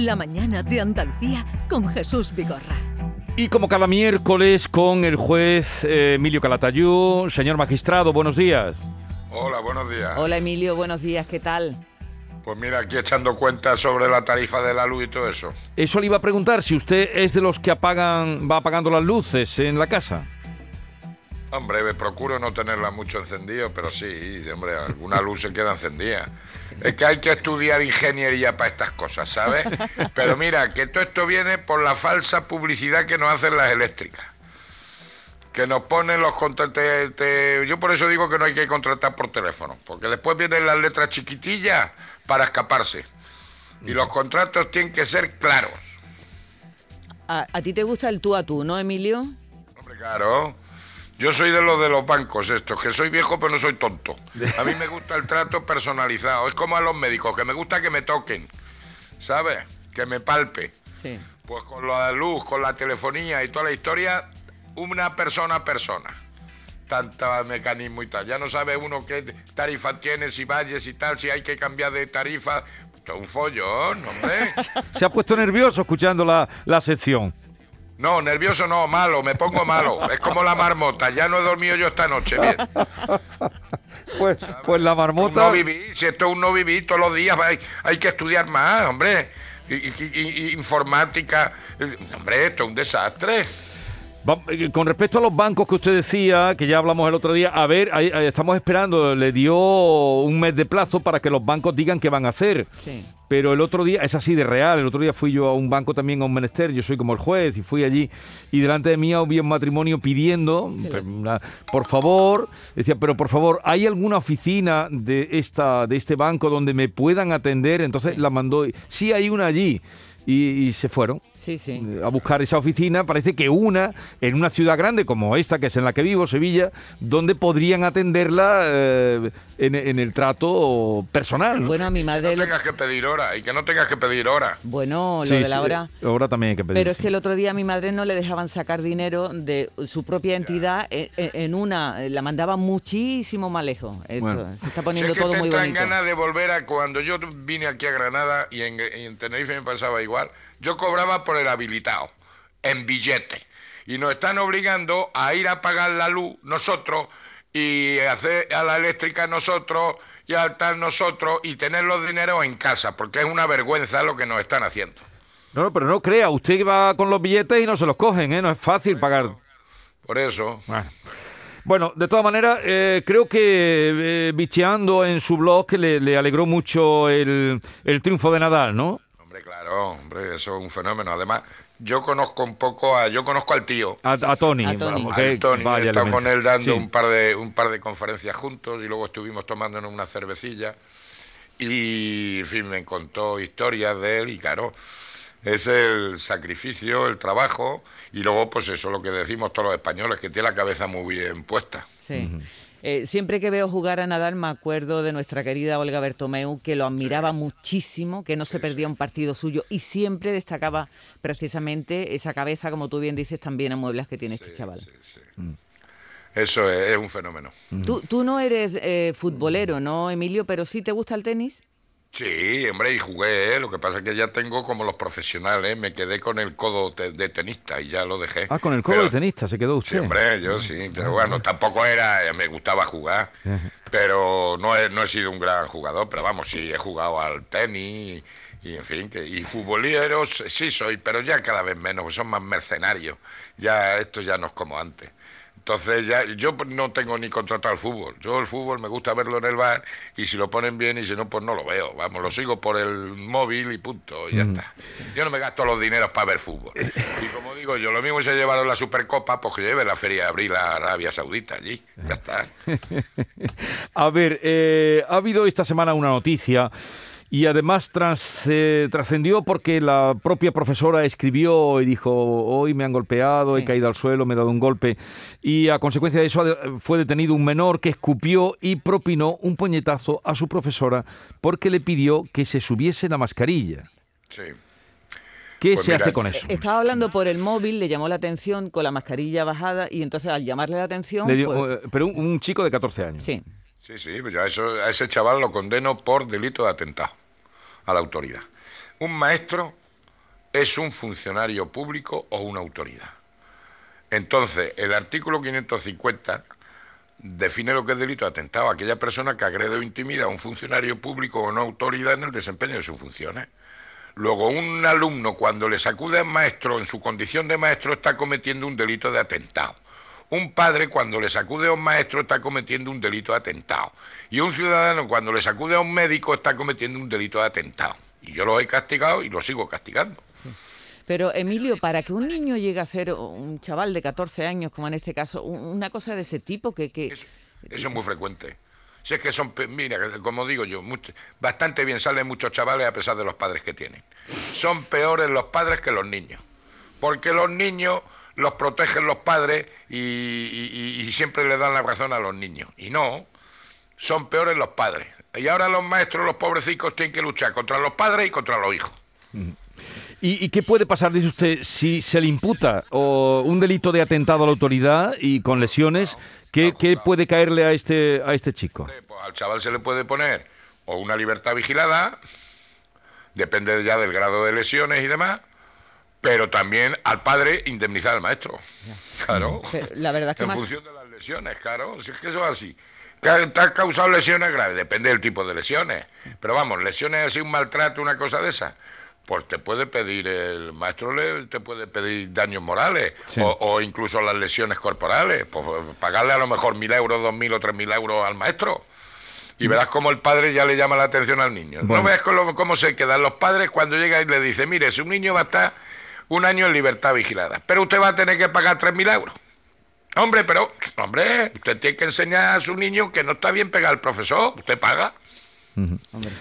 La mañana de Andalucía con Jesús Vigorra. Y como cada miércoles con el juez eh, Emilio Calatayú, señor magistrado, buenos días. Hola, buenos días. Hola Emilio, buenos días, ¿qué tal? Pues mira, aquí echando cuentas sobre la tarifa de la luz y todo eso. Eso le iba a preguntar si usted es de los que apagan, va apagando las luces en la casa. Hombre, me procuro no tenerla mucho encendido, pero sí, hombre, alguna luz se queda encendida. Es que hay que estudiar ingeniería para estas cosas, ¿sabes? Pero mira, que todo esto viene por la falsa publicidad que nos hacen las eléctricas. Que nos ponen los contratos. Yo por eso digo que no hay que contratar por teléfono, porque después vienen las letras chiquitillas para escaparse. Y los contratos tienen que ser claros. ¿A, a ti te gusta el tú a tú, no, Emilio? Hombre, claro. Yo soy de los de los bancos estos, que soy viejo pero no soy tonto. A mí me gusta el trato personalizado. Es como a los médicos, que me gusta que me toquen, ¿sabes? Que me palpe. Sí. Pues con la luz, con la telefonía y toda la historia, una persona a persona. Tanta mecanismo y tal. Ya no sabe uno qué tarifa tiene, si valles y tal, si hay que cambiar de tarifa. Esto es un follón, hombre. Se ha puesto nervioso escuchando la, la sección. No, nervioso no, malo, me pongo malo. Es como la marmota, ya no he dormido yo esta noche, bien. Pues, pues la marmota... no vivir, si esto es un no vivir todos los días, hay, hay que estudiar más, hombre. Y- y- y- y informática, eh, hombre, esto es un desastre. Eh, Con respecto a los bancos que usted decía, que ya hablamos el otro día, a ver, estamos esperando, le dio un mes de plazo para que los bancos digan qué van a hacer. Sí. Pero el otro día, es así de real, el otro día fui yo a un banco también a un menester, yo soy como el juez, y fui allí, y delante de mí había un matrimonio pidiendo, una- por favor, decía, pero por favor, ¿hay alguna oficina de, esta, de este banco donde me puedan atender? Entonces la mandó, sí hay una allí, y, y se fueron Sí, sí. a buscar esa oficina, parece que una en una ciudad grande como esta, que es en la que vivo, Sevilla, donde podrían atenderla eh, en, en el trato personal. ¿no? Bueno, a mi Que madre... no lo- tengas que pedir hora y que no tengas que pedir hora. Bueno, lo Sí, de la hora... ahora también hay que pedir. Pero es que el otro día a mi madre no le dejaban sacar dinero de su propia entidad en, en- en una, la mandaba muchísimo más lejos. Esto, Bueno. Se está Si poniendo es que todo te muy bonito. ganas de volver a cuando yo vine aquí a Granada y en, y en Tenerife me pasaba igual. Yo cobraba por el habilitado, en billete. Y nos están obligando a ir a pagar la luz nosotros y hacer a la eléctrica nosotros y al tal nosotros y tener los dineros en casa, porque es una vergüenza lo que nos están haciendo. No, no, pero no crea, usted va con los billetes y no se los cogen, ¿eh? No es fácil pagar. Por eso. Bueno. Bueno, de todas maneras, eh, creo que eh, bicheando en su blog que le, le alegró mucho el, el triunfo de Nadal, ¿no? Hombre, claro, hombre, eso es un fenómeno. Además, yo conozco un poco a, yo conozco al tío. A, a Tony. A Tony. vamos, a que- Tony, vaya he estado elemento. con él dando Sí. un par de un par de conferencias juntos y luego estuvimos tomándonos una cervecilla y en fin me contó historias de él y claro es el sacrificio, el trabajo y luego pues eso lo que decimos todos los españoles que tiene la cabeza muy bien puesta. Sí. Eh, siempre que veo jugar a Nadal me acuerdo de nuestra querida Olga Bertomeu, que lo admiraba muchísimo, que no se perdía un partido suyo y siempre destacaba precisamente esa cabeza, como tú bien dices, tan bien amueblas que tiene este chaval. Eso es, es un fenómeno. Tú, tú no eres eh, futbolero, ¿no, Emilio? Pero sí te gusta el tenis. Sí, hombre, y jugué, ¿eh? lo que pasa es que ya tengo como los profesionales, me quedé con el codo te- de tenista y ya lo dejé. Ah, con el codo Pero- de tenista se quedó Sí, usted. hombre, yo sí, pero bueno, tampoco era, me gustaba jugar, pero no he, no he sido un gran jugador, pero vamos, sí, he jugado al tenis y, en fin, que, y futboleros sí soy, pero ya cada vez menos, son más mercenarios, ya esto ya no es como antes. Entonces ya yo no tengo ni contratado el fútbol. Yo el fútbol me gusta verlo en el bar y si lo ponen bien y si no pues no lo veo. Vamos, lo sigo por el móvil y punto, y ya está. Yo no me gasto los dineros para ver fútbol. Y como digo yo, lo mismo se llevaron la Supercopa, pues que lleve la Feria de Abril a Arabia Saudita allí. Ya está. A ver, eh, ha habido esta semana una noticia y además tras- eh, trascendió porque la propia profesora escribió y dijo, hoy me han golpeado, he caído al suelo, me he dado un golpe y a consecuencia de eso fue detenido un menor que escupió y propinó un puñetazo a su profesora porque le pidió que se subiese la mascarilla. Sí. ¿Qué Pues se mira, hace con eso? Estaba hablando por el móvil, le llamó la atención con la mascarilla bajada y entonces al llamarle la atención... Le dio- pues- eh, pero un, un chico de 14 años. sí. Sí, sí, pues yo a, eso, a ese chaval lo condeno por delito de atentado a la autoridad. Un maestro es un funcionario público o una autoridad. Entonces, el artículo 550 define lo que es delito de atentado aquella persona que agrede o intimida a un funcionario público o una autoridad en el desempeño de sus funciones. Luego, un alumno cuando le sacude al maestro en su condición de maestro está cometiendo un delito de atentado. Un padre cuando le sacude a un maestro está cometiendo un delito de atentado. Y un ciudadano cuando le sacude a un médico está cometiendo un delito de atentado. Y yo lo he castigado y lo sigo castigando. Pero Emilio, para que un niño llegue a ser un chaval de 14 años, como en este caso, una cosa de ese tipo que... Eso, es muy frecuente. Si es que son, mira, como digo yo, bastante bien salen muchos chavales a pesar de los padres que tienen. Son peores los padres que los niños. Porque los niños los protegen los padres y, y siempre le dan la razón a los niños. Y no, son peores los padres. Y ahora los maestros, los pobrecicos, tienen que luchar contra los padres y contra los hijos. ¿Y, qué puede pasar, dice usted, si se le imputa o un delito de atentado a la autoridad y con lesiones? ¿Qué, puede caerle a este, a este chico? Pues al chaval se le puede poner o una libertad vigilada, depende ya del grado de lesiones y demás, pero también al padre indemnizar al maestro. Claro. la verdad que en función de las lesiones, claro. Si es que eso es así. ¿Te ha causado lesiones graves? Depende del tipo de lesiones. Pero vamos, lesiones así, un maltrato, una cosa de esa pues te puede pedir, el maestro le, te puede pedir daños morales o, incluso las lesiones corporales, pues pagarle a lo mejor mil euros, dos mil o tres mil euros al maestro. Y verás cómo el padre ya le llama la atención al niño. No veas cómo, se quedan los padres cuando llega y le dice, mire, su niño va a estar un año en libertad vigilada, pero usted va a tener que pagar tres mil euros. Hombre, pero, hombre, usted tiene que enseñar a su niño que no está bien pegar al profesor, usted paga.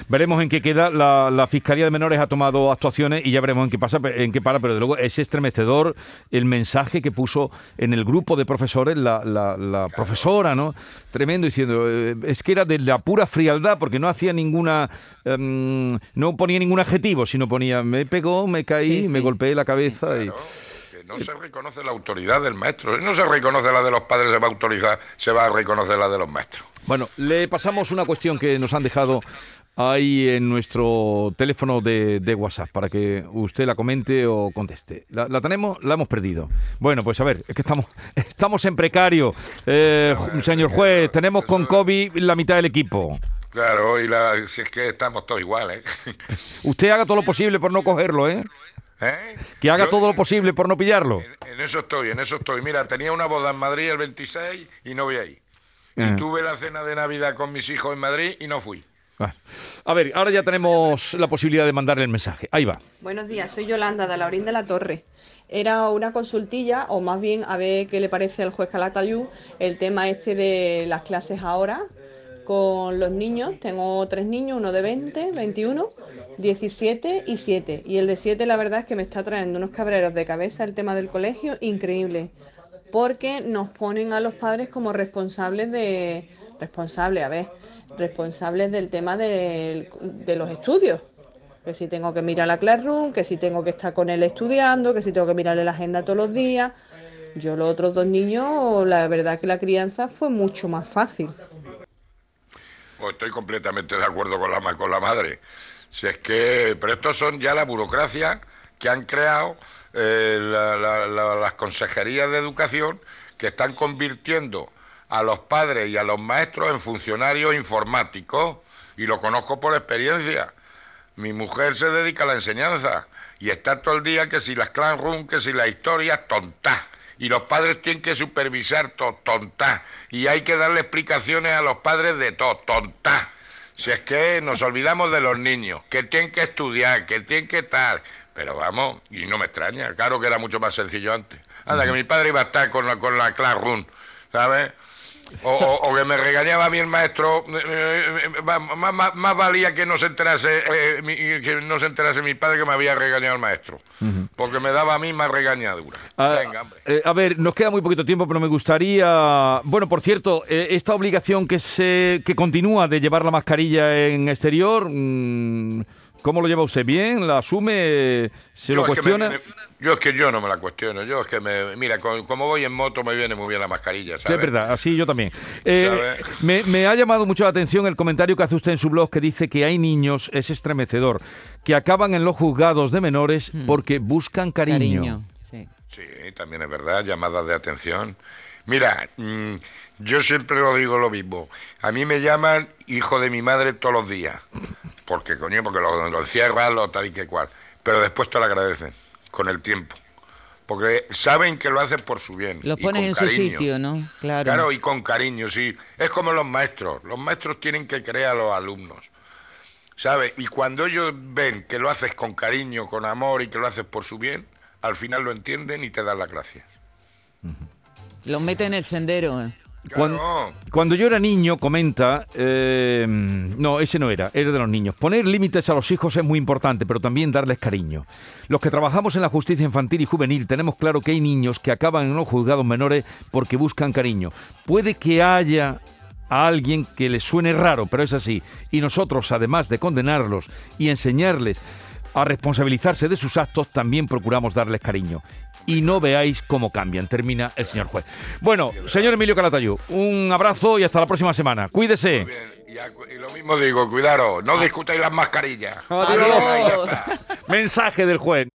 Veremos en qué queda. La, Fiscalía de Menores ha tomado actuaciones y ya veremos en qué pasa, en qué para, pero de luego es estremecedor el mensaje que puso en el grupo de profesores la, profesora, ¿no? Tremendo, diciendo, eh, es que era de la pura frialdad, porque no hacía ninguna, em, no ponía ningún adjetivo, sino ponía, me pegó, me caí, me golpeé la cabeza y no se reconoce la autoridad del maestro. no se reconoce la de los padres, se va a autorizar, se va a reconocer la de los maestros. Bueno, le pasamos una cuestión que nos han dejado ahí en nuestro teléfono de, WhatsApp para que usted la comente o conteste. ¿La, tenemos? La hemos perdido. Bueno, pues a ver, es que estamos, estamos en precario, eh, señor juez. Tenemos con COVID la mitad del equipo. Claro, y la, si es que estamos todos iguales. ¿eh? Usted haga todo lo posible por no cogerlo, ¿eh? ¿Eh? Que haga todo lo posible por no pillarlo. En, eso estoy, en eso estoy. Mira, tenía una boda en Madrid el 26 y no voy ahí. Y eh. tuve la cena de Navidad con mis hijos en Madrid y no fui. A ver, ahora ya tenemos la posibilidad de mandarle el mensaje. Ahí va. Buenos días, soy Yolanda de Laurín de la Torre. Era una consultilla, o más bien a ver qué le parece al juez Calatayú el tema este de las clases ahora, con los niños. Tengo tres niños, uno de 20, 21, 17 y 7. Y el de 7 la verdad es que me está trayendo unos cabreros de cabeza el tema del colegio increíble. Porque nos ponen a los padres como responsables de... Responsables, a ver, responsables del tema de, los estudios. Que si tengo que mirar la Classroom, que si tengo que estar con él estudiando, que si tengo que mirarle la agenda todos los días. Yo los otros dos niños, la verdad que la crianza fue mucho más fácil. Pues estoy completamente de acuerdo con la, con la madre. Si es que, pero estos son ya la burocracia que han creado eh, las consejerías de educación que están convirtiendo a los padres y a los maestros en funcionarios informáticos. Y lo conozco por experiencia. Mi mujer se dedica a la enseñanza y está todo el día que si las clan que si las historias, tontas y los padres tienen que supervisar todo, tonta. Y hay que darle explicaciones a los padres de todo, tonta. Si es que nos olvidamos de los niños, que tienen que estudiar, que tienen que estar. Pero vamos, y no me extraña, claro que era mucho más sencillo antes. Anda, que mi padre iba a estar con la, con la Classroom, ¿sabes? O, que me regañaba a mí el maestro, eh, eh, eh, más, valía que no se enterase que no se enterase mi padre que me había regañado el maestro, porque me daba a mí más regañadura. Ah, a ver, nos queda muy poquito tiempo, pero me gustaría, bueno, por cierto, esta obligación que se que continúa de llevar la mascarilla en exterior, mm, ¿Cómo lo lleva usted? ¿Bien? ¿La asume? ¿Se lo es que me cuestiona? viene- yo es que yo no me la cuestiono. Yo es que me. Mira, co- como voy en moto me viene muy bien la mascarilla, Sí, ¿sabes? es verdad, así yo también. Eh, me, me ha llamado mucho la atención el comentario que hace usted en su blog que dice que hay niños, es estremecedor, que acaban en los juzgados de menores porque buscan cariño. Cariño. sí. Sí, también es verdad, llamadas de atención. Mira, mm, yo siempre lo digo lo mismo. A mí me llaman hijo de mi madre todos los días. Porque, coño, porque lo, lo encierran, lo tal y que cual. Pero después te lo agradecen, con el tiempo. Porque saben que lo hacen por su bien. Pones con en su sitio, ¿no? Claro. Claro, y con cariño, sí. Es como los maestros. Los maestros tienen que creer a los alumnos. ¿Sabes? Y cuando ellos ven que lo haces con cariño, con amor y que lo haces por su bien, al final lo entienden y te dan las gracias. Los mete en el sendero. ¿eh? Cuando, Claro. cuando yo era niño, comenta, eh, no, ese no era, era de los niños. Poner límites a los hijos es muy importante, pero también darles cariño. Los que trabajamos en la justicia infantil y juvenil tenemos claro que hay niños que acaban en los juzgados menores porque buscan cariño. Puede que haya a alguien que les suene raro, pero es así. Y nosotros, además de condenarlos y enseñarles a responsabilizarse de sus actos, también procuramos darles cariño. Y no veáis cómo cambian, termina el señor juez. Bueno, señor Emilio Calatayud, un abrazo y hasta la próxima semana. Cuídese. Bien, y, a- y lo mismo digo, cuidaros, no discutáis las mascarillas. Adiós. Mensaje del juez.